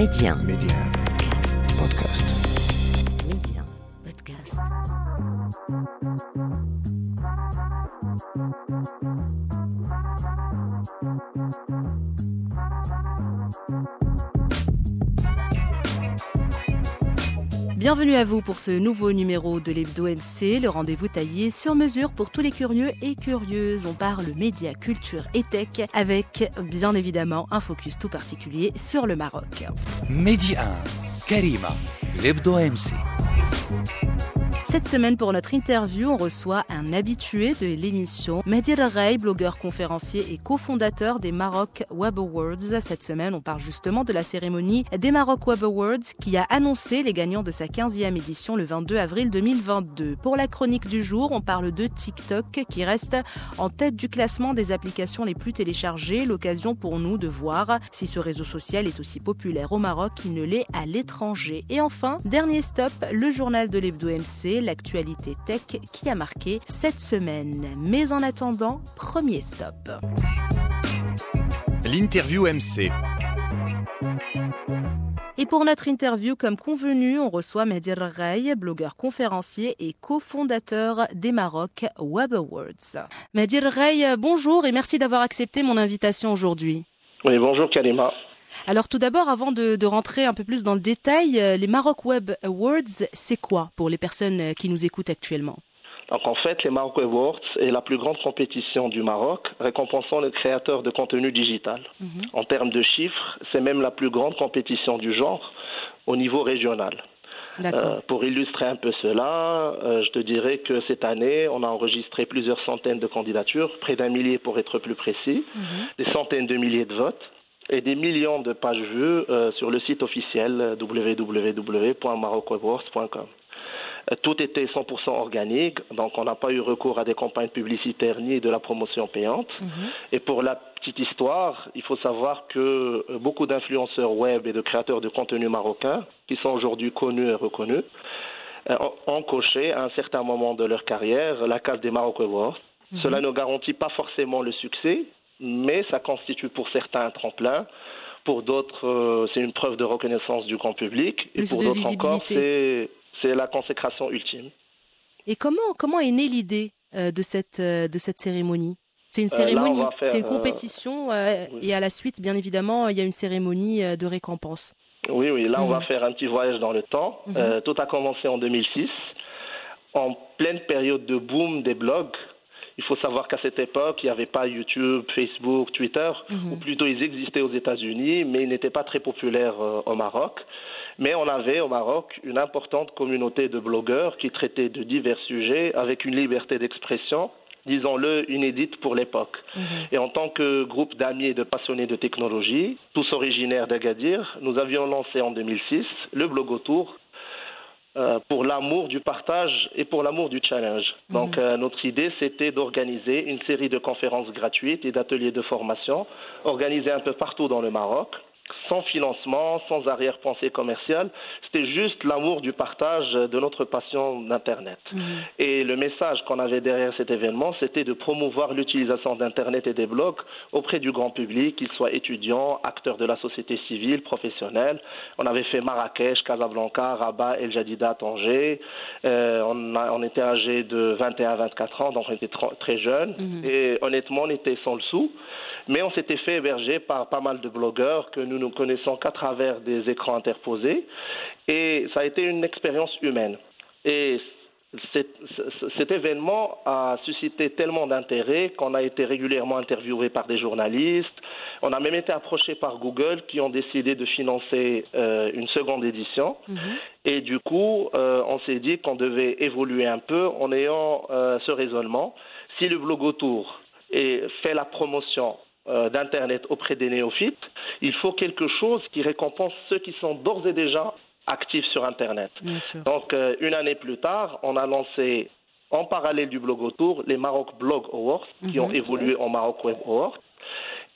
Média. Podcast. Bienvenue à vous pour ce nouveau numéro de l'Hebdo MC, le rendez-vous taillé sur mesure pour tous les curieux et curieuses. On parle médias, culture et tech avec bien évidemment un focus tout particulier sur le Maroc. Mehdi 1, Karima, l'Hebdo MC. Cette semaine, pour notre interview, on reçoit un habitué de l'émission, Mehdi Rey, blogueur conférencier et cofondateur des Maroc Web Awards. Cette semaine, on parle justement de la cérémonie des Maroc Web Awards qui a annoncé les gagnants de sa 15e édition le 22 avril 2022. Pour la chronique du jour, on parle de TikTok qui reste en tête du classement des applications les plus téléchargées. L'occasion pour nous de voir si ce réseau social est aussi populaire au Maroc qu'il ne l'est à l'étranger. Et enfin, dernier stop, le journal de l'Hebdo MC, l'actualité tech qui a marqué cette semaine. Mais en attendant, premier stop. L'interview MC. Et pour notre interview, comme convenu, on reçoit Mehdi Rey, blogueur conférencier et cofondateur des Maroc Web Awards. Mehdi Rey, bonjour et merci d'avoir accepté mon invitation aujourd'hui. Oui, bonjour Kalima. Alors tout d'abord, avant de, de, rentrer un peu plus dans le détail, euh, les Maroc Web Awards, c'est quoi pour les personnes euh, qui nous écoutent actuellement? Donc en fait, les Maroc Awards est la plus grande compétition du Maroc, récompensant les créateurs de contenu digital. Mm -hmm. En termes de chiffres, c'est même la plus grande compétition du genre au niveau régional. Euh, pour illustrer un peu cela, euh, je te dirais que cette année, on a enregistré plusieurs centaines de candidatures, près d'un millier pour être plus précis, mm -hmm. des centaines de milliers de votes et des millions de pages vues euh, sur le site officiel www.marocwebawards.com. Tout était 100% organique, donc on n'a pas eu recours à des campagnes publicitaires ni de la promotion payante. Mm -hmm. Et pour la petite histoire, il faut savoir que beaucoup d'influenceurs web et de créateurs de contenu marocains, qui sont aujourd'hui connus et reconnus, ont coché à un certain moment de leur carrière la case des Maroc Awards. Mm -hmm. Cela ne garantit pas forcément le succès, mais ça constitue pour certains un tremplin. Pour d'autres, euh, c'est une preuve de reconnaissance du grand public. Et Plus pour d'autres encore, c'est la consécration ultime. Et comment, comment est née l'idée euh, de, cette, euh, de cette cérémonie? C'est une cérémonie, c'est une compétition, oui. et à la suite, bien évidemment, il y a une cérémonie de récompense. Oui, oui, là, mmh. on va faire un petit voyage dans le temps. Mmh. tout a commencé en 2006, en pleine période de boom des blogs. Il faut savoir qu'à cette époque, il n'y avait pas YouTube, Facebook, Twitter, mmh. ou plutôt ils existaient aux États-Unis, mais ils n'étaient pas très populaires euh, au Maroc. Mais on avait au Maroc une importante communauté de blogueurs qui traitaient de divers sujets avec une liberté d'expression, disons-le, inédite pour l'époque. Et en tant que groupe d'amis et de passionnés de technologie, tous originaires d'Agadir, nous avions lancé en 2006 le blog autour euh, pour l'amour du partage et pour l'amour du challenge. Mmh. Donc euh, notre idée, c'était d'organiser une série de conférences gratuites et d'ateliers de formation organisés un peu partout dans le Maroc sans financement, sans arrière-pensée commerciale. C'était juste l'amour du partage de notre passion d'Internet. Mmh. Et le message qu'on avait derrière cet événement, c'était de promouvoir l'utilisation d'Internet et des blogs auprès du grand public, qu'ils soient étudiants, acteurs de la société civile, professionnels. On avait fait Marrakech, Casablanca, Rabat, El Jadida, Tanger. Euh, on, a, on, était âgés de 21 à 24 ans, donc on était très jeunes. Mmh. Et honnêtement, on était sans le sou. Mais on s'était fait héberger par pas mal de blogueurs que nous ne connaissons qu'à travers des écrans interposés. Et ça a été une expérience humaine. Et cet, cet, événement a suscité tellement d'intérêt qu'on a été régulièrement interviewé par des journalistes. On a même été approché par Google qui ont décidé de financer euh, une seconde édition. Mm -hmm. Et du coup, euh, on s'est dit qu'on devait évoluer un peu en ayant euh, ce raisonnement. Si le blog autour et fait la promotion d'Internet auprès des néophytes, il faut quelque chose qui récompense ceux qui sont d'ores et déjà actifs sur Internet. Donc, euh, une année plus tard, on a lancé en parallèle du blog autour les Maroc Blog Awards, qui mm -hmm. ont évolué en Maroc Web Awards.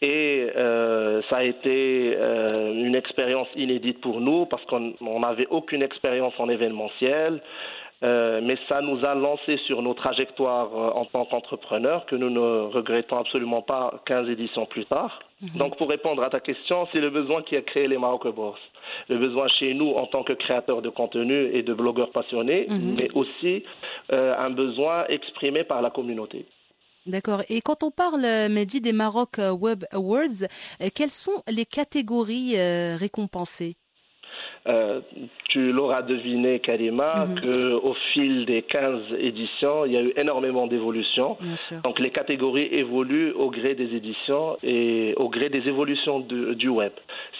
Et euh, ça a été euh, une expérience inédite pour nous parce qu'on n'avait aucune expérience en événementiel. Euh, mais ça nous a lancé sur nos trajectoires euh, en tant qu'entrepreneurs que nous ne regrettons absolument pas 15 éditions plus tard. -hmm. Donc pour répondre à ta question, c'est le besoin qui a créé les Maroc Bourse. Le besoin chez nous en tant que créateurs de contenu et de blogueurs passionnés, Mhm. mais aussi euh, un besoin exprimé par la communauté. D'accord. Et quand on parle, Mehdi, des Maroc Web Awards, quelles sont les catégories récompensées? Euh, tu l'auras deviné, Karima, Mhm. qu'au fil des 15 éditions, il y a eu énormément d'évolutions. Donc les catégories évoluent au gré des éditions et au gré des évolutions du, du web.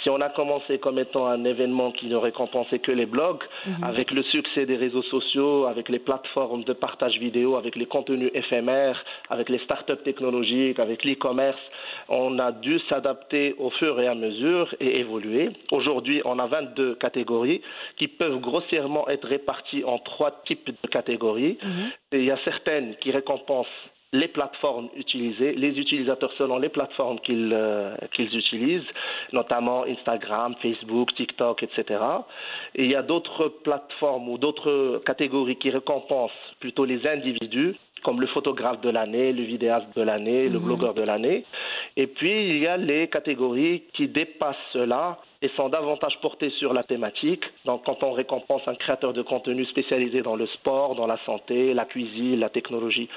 Si on a commencé comme étant un événement qui ne récompensait que les blogs, Mhm. avec le succès des réseaux sociaux, avec les plateformes de partage vidéo, avec les contenus éphémères, avec les startups technologiques, avec l'e-commerce, on a dû s'adapter au fur et à mesure et évoluer. Aujourd'hui, on a 22 catégories qui peuvent grossièrement être réparties en trois types de catégories. Mhm. Et il y a certaines qui récompensent les plateformes utilisées, les utilisateurs selon les plateformes qu'ils euh, qu'ils utilisent, notamment Instagram, Facebook, TikTok, etc. Et il y a d'autres plateformes ou d'autres catégories qui récompensent plutôt les individus, comme le photographe de l'année, le vidéaste de l'année, le Mhm. blogueur de l'année. Et puis, il y a les catégories qui dépassent cela et sont davantage portées sur la thématique. Donc, quand on récompense un créateur de contenu spécialisé dans le sport, dans la santé, la cuisine, la technologie.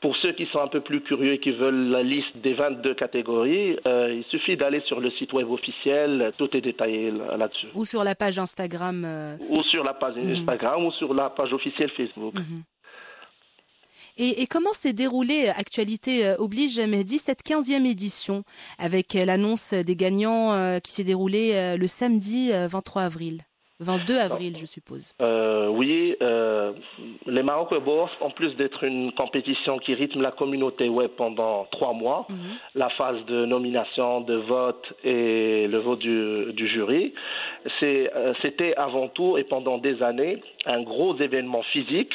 Pour ceux qui sont un peu plus curieux et qui veulent la liste des 22 catégories, euh, il suffit d'aller sur le site web officiel, tout est détaillé là- là-dessus. Ou sur la page Instagram. euh, Ou sur la page Mhm. Instagram ou sur la page officielle Facebook. mhm. Et, comment s'est déroulée euh, Actualité euh, oblige, Mehdi, cette 15e édition, avec euh, l'annonce des gagnants qui s'est déroulée le samedi euh, 23 avril? 22 avril, je suppose. Euh, oui, euh, les Maroc Web Awards, en plus d'être une compétition qui rythme la communauté web pendant trois mois, Mhm. la phase de nomination, de vote et le vote du, du jury, euh, c'était avant tout et pendant des années un gros événement physique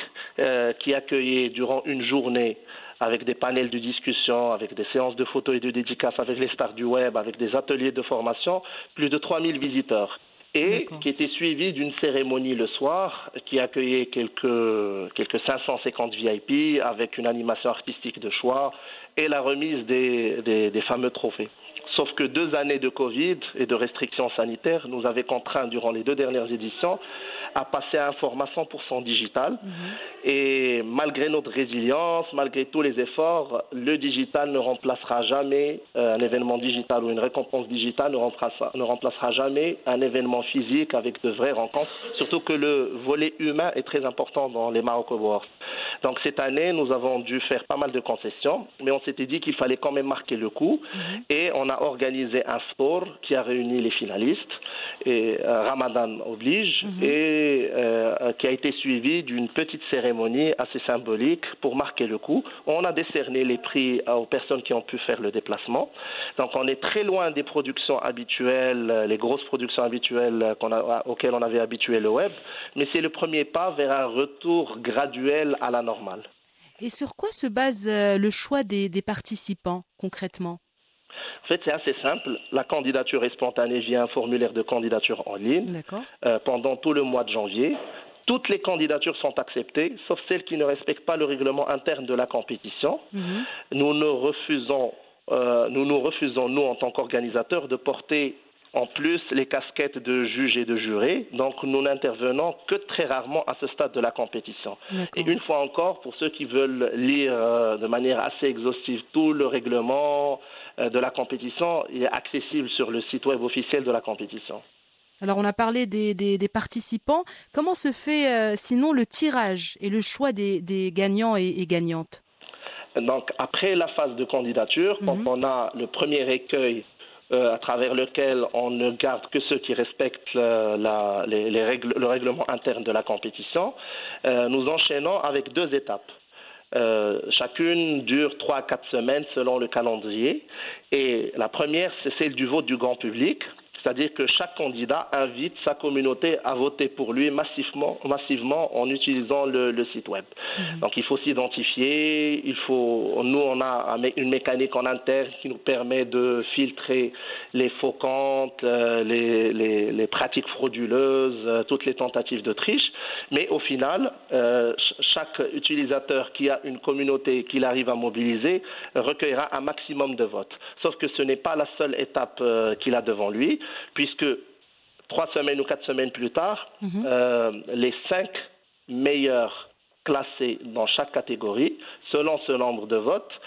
qui accueillait durant une journée avec des panels de discussion, avec des séances de photos et de dédicaces, avec les stars du web, avec des ateliers de formation, plus de 3000 visiteurs et qui était suivi d'une cérémonie le soir qui accueillait quelques, quelques 550 VIP avec une animation artistique de choix et la remise des, des, des fameux trophées. Sauf que deux années de Covid et de restrictions sanitaires nous avaient contraints durant les deux dernières éditions à passer à un format 100% digital. Mhm. Et malgré notre résilience, malgré tous les efforts, le digital ne remplacera jamais euh, un événement digital ou une récompense digitale ne remplacera, ne remplacera jamais un événement physique avec de vraies rencontres. Surtout que le volet humain est très important dans les Maroc Awards. Donc cette année, nous avons dû faire pas mal de concessions, mais on s'était dit qu'il fallait quand même marquer le coup. Et on a organisé un sport qui a réuni les finalistes, et euh, Ramadan oblige, Mhm. et euh, qui a été suivi d'une petite cérémonie assez symbolique pour marquer le coup. On a décerné les prix euh, aux personnes qui ont pu faire le déplacement. Donc on est très loin des productions habituelles, euh, les grosses productions habituelles euh, auxquelles on avait habitué le web, mais c'est le premier pas vers un retour graduel à la normale. Et sur quoi se base euh, le choix des participants concrètement? En fait, c'est assez simple. La candidature est spontanée via un formulaire de candidature en ligne euh, pendant tout le mois de janvier. Toutes les candidatures sont acceptées, sauf celles qui ne respectent pas le règlement interne de la compétition. Mhm. Nous ne refusons, euh, nous nous refusons, nous, en tant qu'organisateurs, de porter en plus les casquettes de juge et de juré. Donc, nous n'intervenons que très rarement à ce stade de la compétition. Et une fois encore, pour ceux qui veulent lire euh, de manière assez exhaustive tout le règlement euh, de la compétition, il est accessible sur le site web officiel de la compétition. Alors on a parlé des, des- des participants. Comment se fait euh, sinon le tirage et le choix des, des gagnants et, et gagnantes? Donc, après la phase de candidature, quand Mhm. on a le premier écueil euh, à travers lequel on ne garde que ceux qui respectent les- les règles- le règlement interne de la compétition, euh, nous enchaînons avec deux étapes. Euh, chacune dure trois à quatre semaines selon le calendrier. Et la première, c'est celle du vote du grand public. C'est-à-dire que chaque candidat invite sa communauté à voter pour lui massivement, massivement en utilisant le, le site web. Donc il faut s'identifier, il faut, nous on a une mécanique en interne qui nous permet de filtrer les faux comptes, euh, les, les- les pratiques frauduleuses, euh, toutes les tentatives de triche. Mais au final, euh, ch- chaque utilisateur qui a une communauté qu'il arrive à mobiliser recueillera un maximum de votes. Sauf que ce n'est pas la seule étape qu'il a devant lui, puisque trois semaines ou quatre semaines plus tard, Mhm. euh, les cinq meilleurs classés dans chaque catégorie, selon ce nombre de votes,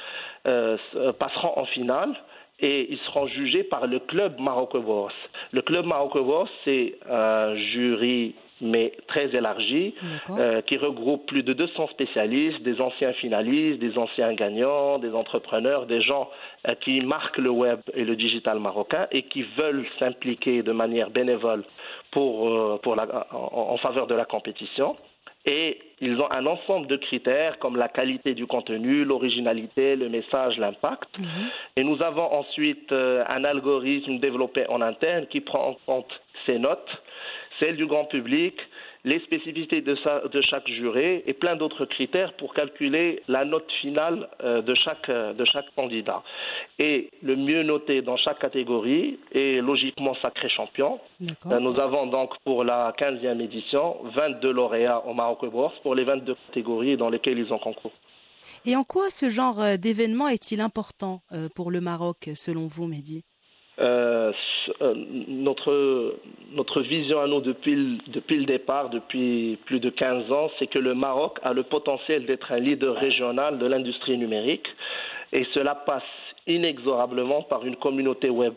euh, passeront en finale et ils seront jugés par le club Maroc Awards. Le club Maroc Awards, c'est un jury mais très élargi, D'accord. euh, qui regroupe plus de 200 spécialistes, des anciens finalistes, des anciens gagnants, des entrepreneurs, des gens euh, qui marquent le web et le digital marocain et qui veulent s'impliquer de manière bénévole pour, euh, pour la- en, en faveur de la compétition. Et ils ont un ensemble de critères comme la qualité du contenu, l'originalité, le message, l'impact. Mhm. Et nous avons ensuite un algorithme développé en interne qui prend en compte ces notes, celles du grand public, les spécificités de, sa- de chaque juré et plein d'autres critères pour calculer la note finale euh, de, chaque, euh, de chaque candidat. Et le mieux noté dans chaque catégorie est logiquement sacré champion. Euh, Nous avons donc pour la 15e édition 22 lauréats au Maroc Awards pour les 22 catégories dans lesquelles ils ont concours. Et en quoi ce genre d'événement est-il important pour le Maroc, selon vous, Mehdi? Euh, euh, notre, notre vision à nous depuis le, depuis le départ, depuis plus de 15 ans, c'est que le Maroc a le potentiel d'être un leader régional de l'industrie numérique et cela passe inexorablement par une communauté web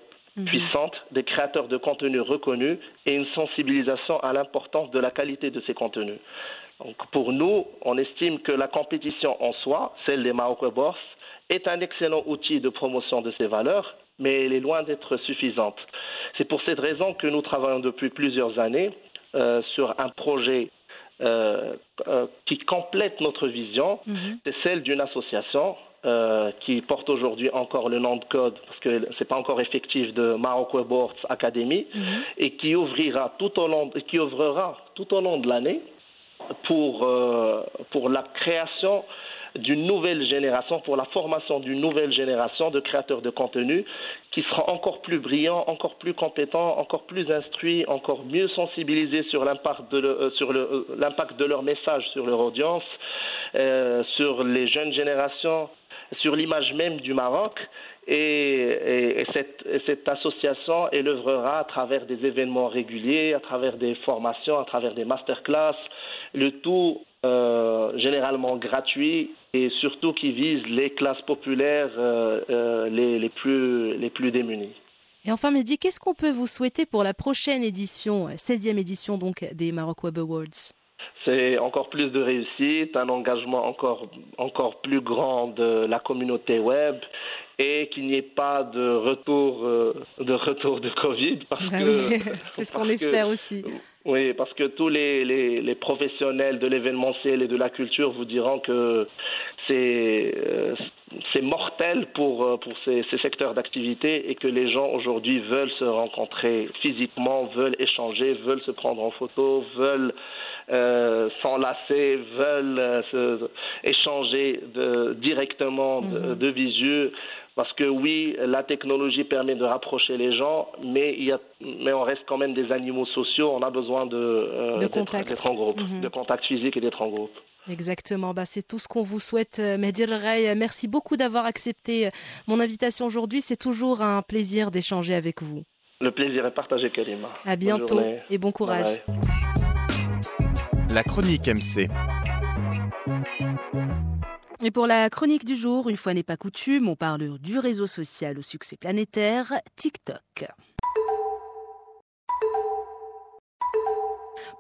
puissante, des créateurs de contenu reconnus et une sensibilisation à l'importance de la qualité de ces contenus. Donc pour nous, on estime que la compétition en soi, celle des Maroc Awards, est un excellent outil de promotion de ces valeurs, mais elle est loin d'être suffisante. C'est pour cette raison que nous travaillons depuis plusieurs années euh, sur un projet euh, euh, qui complète notre vision. Mhm. C'est celle d'une association euh, qui porte aujourd'hui encore le nom de code, parce que c'est pas encore effectif, de Maroc Web Awards Academy, Mhm. et qui ouvrira tout au long, qui ouvrira tout au long de l'année pour, pour la création d'une nouvelle génération, pour la formation d'une nouvelle génération de créateurs de contenu qui seront encore plus brillants, encore plus compétents, encore plus instruits, encore mieux sensibilisés sur l'impact de, euh, euh, leur message sur leur audience, euh, sur les jeunes générations, sur l'image même du Maroc. Et, et- et cette, et cette association, elle œuvrera à travers des événements réguliers, à travers des formations, à travers des masterclass, le tout euh, généralement gratuit et surtout qui vise les classes populaires euh, euh, les, les, plus, les plus démunies. Et enfin, Mehdi, qu'est-ce qu'on peut vous souhaiter pour la prochaine édition, 16e édition donc des Maroc Web Awards? C'est encore plus de réussite, un engagement encore, encore plus grand de la communauté web et qu'il n'y ait pas de retour, de retour de Covid. Parce Bah que, oui, C'est ce qu'on que- espère aussi. Oui, parce que tous les, les, les professionnels de l'événementiel et de la culture vous diront que c'est euh, c'est mortel pour, euh, pour ces, ces secteurs d'activité et que les gens aujourd'hui veulent se rencontrer physiquement, veulent échanger, veulent se prendre en photo, veulent euh, s'enlacer, veulent euh, se, échanger de, directement de, Mhm. de visu. Parce que oui, la technologie permet de rapprocher les gens, mais, il y a, mais on reste quand même des animaux sociaux. On a besoin de, euh, De d'être- contact. d'être en groupe, Mhm. de contact physique et d'être en groupe. Exactement, bah, c'est tout ce qu'on vous souhaite, euh, Mehdi Rey. Merci beaucoup d'avoir accepté euh, mon invitation aujourd'hui. C'est toujours un plaisir d'échanger avec vous. Le plaisir est partagé, Karima. À bientôt et bon courage. Bye bye. La chronique MC. Et pour la chronique du jour, une fois n'est pas coutume, on parle du réseau social au succès planétaire, TikTok.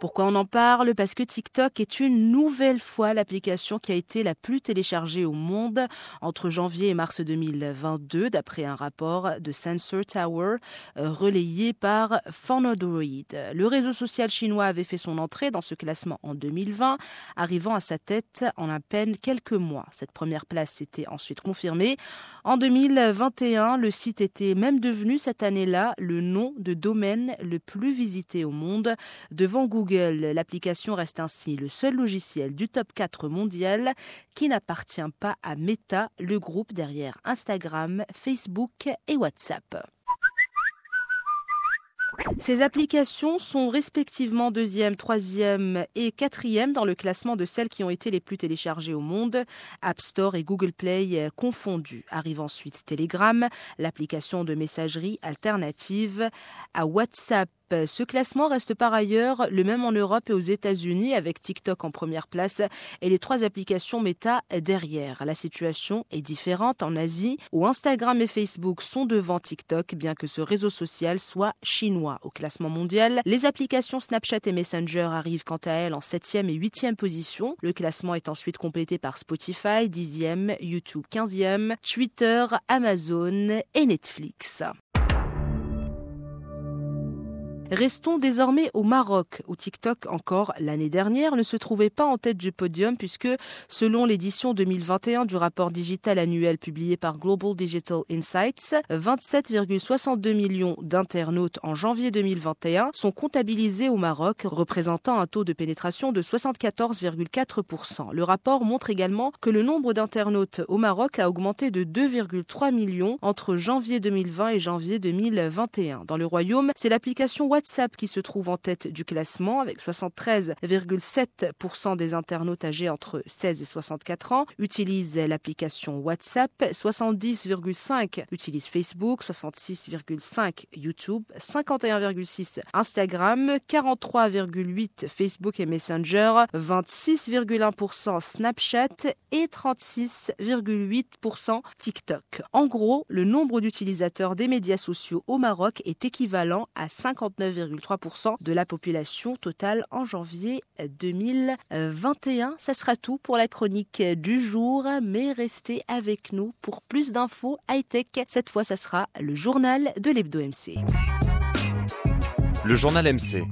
Pourquoi on en parle? Parce que TikTok est une nouvelle fois l'application qui a été la plus téléchargée au monde entre janvier et mars 2022, d'après un rapport de Sensor Tower euh, relayé par Phonodroid. Le réseau social chinois avait fait son entrée dans ce classement en 2020, arrivant à sa tête en à peine quelques mois. Cette première place s'était ensuite confirmée. En 2021, le site était même devenu cette année-là le nom de domaine le plus visité au monde. Devant Google, l'application reste ainsi le seul logiciel du top 4 mondial qui n'appartient pas à Meta, le groupe derrière Instagram, Facebook et WhatsApp. Ces applications sont respectivement deuxième, troisième et quatrième dans le classement de celles qui ont été les plus téléchargées au monde, App Store et Google Play euh, confondus. Arrive ensuite Telegram, l'application de messagerie alternative à WhatsApp Ce classement reste par ailleurs le même en Europe et aux États-Unis avec TikTok en première place et les trois applications Meta derrière. La situation est différente en Asie où Instagram et Facebook sont devant TikTok bien que ce réseau social soit chinois. Au classement mondial, les applications Snapchat et Messenger arrivent quant à elles en 7e et 8e position. Le classement est ensuite complété par Spotify 10e, YouTube 15e, Twitter, Amazon et Netflix. Restons désormais au Maroc, où TikTok, encore l'année dernière, ne se trouvait pas en tête du podium puisque, selon l'édition 2021 du rapport digital annuel publié par Global Digital Insights, 27,62 millions d'internautes en janvier 2021 sont comptabilisés au Maroc, représentant un taux de pénétration de 74,4%. Le rapport montre également que le nombre d'internautes au Maroc a augmenté de 2,3 millions entre janvier 2020 et janvier 2021. Dans le royaume, c'est l'application WhatsApp WhatsApp qui se trouve en tête du classement avec 73,7% des internautes âgés entre 16 et 64 ans utilisent l'application WhatsApp, 70,5 utilisent Facebook, 66,5 YouTube, 51,6 Instagram, 43,8 Facebook et Messenger, 26,1% Snapchat et 36,8% TikTok. En gros, le nombre d'utilisateurs des médias sociaux au Maroc est équivalent à 59 de la population totale en janvier 2021. Ça sera tout pour la chronique du jour, mais restez avec nous pour plus d'infos high-tech. Cette fois, ça sera le journal de l'Hebdo MC. Le journal MC.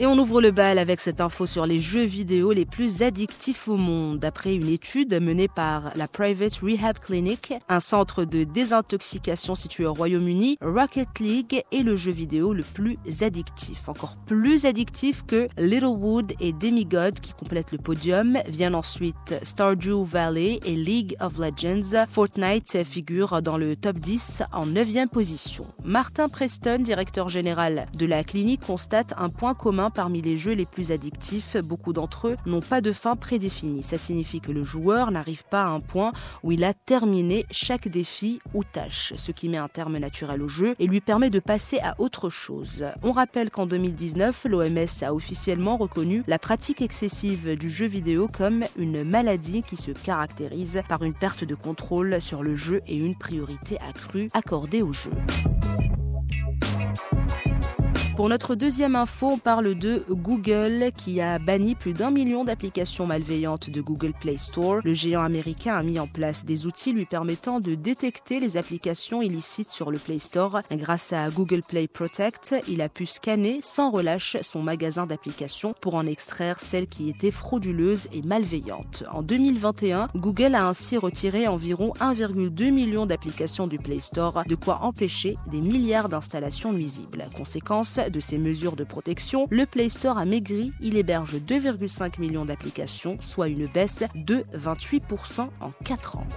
Et on ouvre le bal avec cette info sur les jeux vidéo les plus addictifs au monde. D'après une étude menée par la Private Rehab Clinic, un centre de désintoxication situé au Royaume-Uni, Rocket League est le jeu vidéo le plus addictif. Encore plus addictif que Littlewood et Demigod qui complètent le podium. Viennent ensuite Stardew Valley et League of Legends. Fortnite figure dans le top 10 en 9e position. Martin Preston, directeur général de la clinique, constate un point commun parmi les jeux les plus addictifs. Beaucoup d'entre eux n'ont pas de fin prédéfinie. Ça signifie que le joueur n'arrive pas à un point où il a terminé chaque défi ou tâche, ce qui met un terme naturel au jeu et lui permet de passer à autre chose. On rappelle qu'en 2019, l'OMS a officiellement reconnu la pratique excessive du jeu vidéo comme une maladie qui se caractérise par une perte de contrôle sur le jeu et une priorité accrue accordée au jeu. Pour notre deuxième info, on parle de Google qui a banni plus d'un million d'applications malveillantes de Google Play Store. Le géant américain a mis en place des outils lui permettant de détecter les applications illicites sur le Play Store. Grâce à Google Play Protect, il a pu scanner sans relâche son magasin d'applications pour en extraire celles qui étaient frauduleuses et malveillantes. En 2021, Google a ainsi retiré environ 1,2 million d'applications du Play Store, de quoi empêcher des milliards d'installations nuisibles. Conséquence, de ces mesures de protection, le Play Store a maigri. Il héberge 2,5 millions d'applications, soit une baisse de 28% en 4 ans.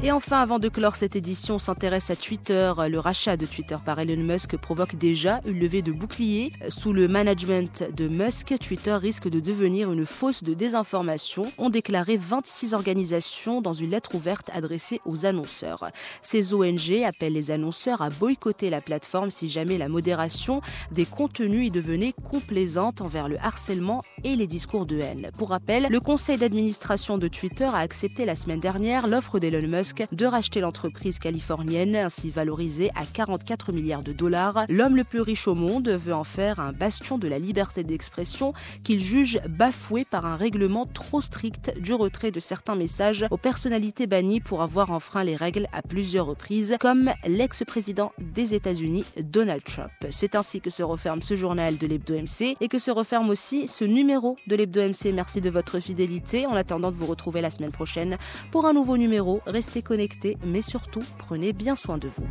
Et enfin, avant de clore cette édition, on s'intéresse à Twitter. Le rachat de Twitter par Elon Musk provoque déjà une levée de boucliers. Sous le management de Musk, Twitter risque de devenir une fosse de désinformation, ont déclaré 26 organisations dans une lettre ouverte adressée aux annonceurs. Ces ONG appellent les annonceurs à boycotter la plateforme si jamais la modération des contenus y devenait complaisante envers le harcèlement et les discours de haine. Pour rappel, le conseil d'administration de Twitter a accepté la semaine dernière l'offre d'Elon Musk de racheter l'entreprise californienne, ainsi valorisée à 44 milliards de dollars. L'homme le plus riche au monde veut en faire un bastion de la liberté d'expression qu'il juge bafoué par un règlement trop strict du retrait de certains messages aux personnalités bannies pour avoir enfreint les règles à plusieurs reprises, comme l'ex-président des États-Unis Donald Trump. C'est ainsi que se referme ce journal de l'Hebdo MC et que se referme aussi ce numéro de l'Hebdo MC. Merci de votre fidélité. En attendant de vous retrouver la semaine prochaine pour un nouveau numéro, restez connectés, mais surtout prenez bien soin de vous.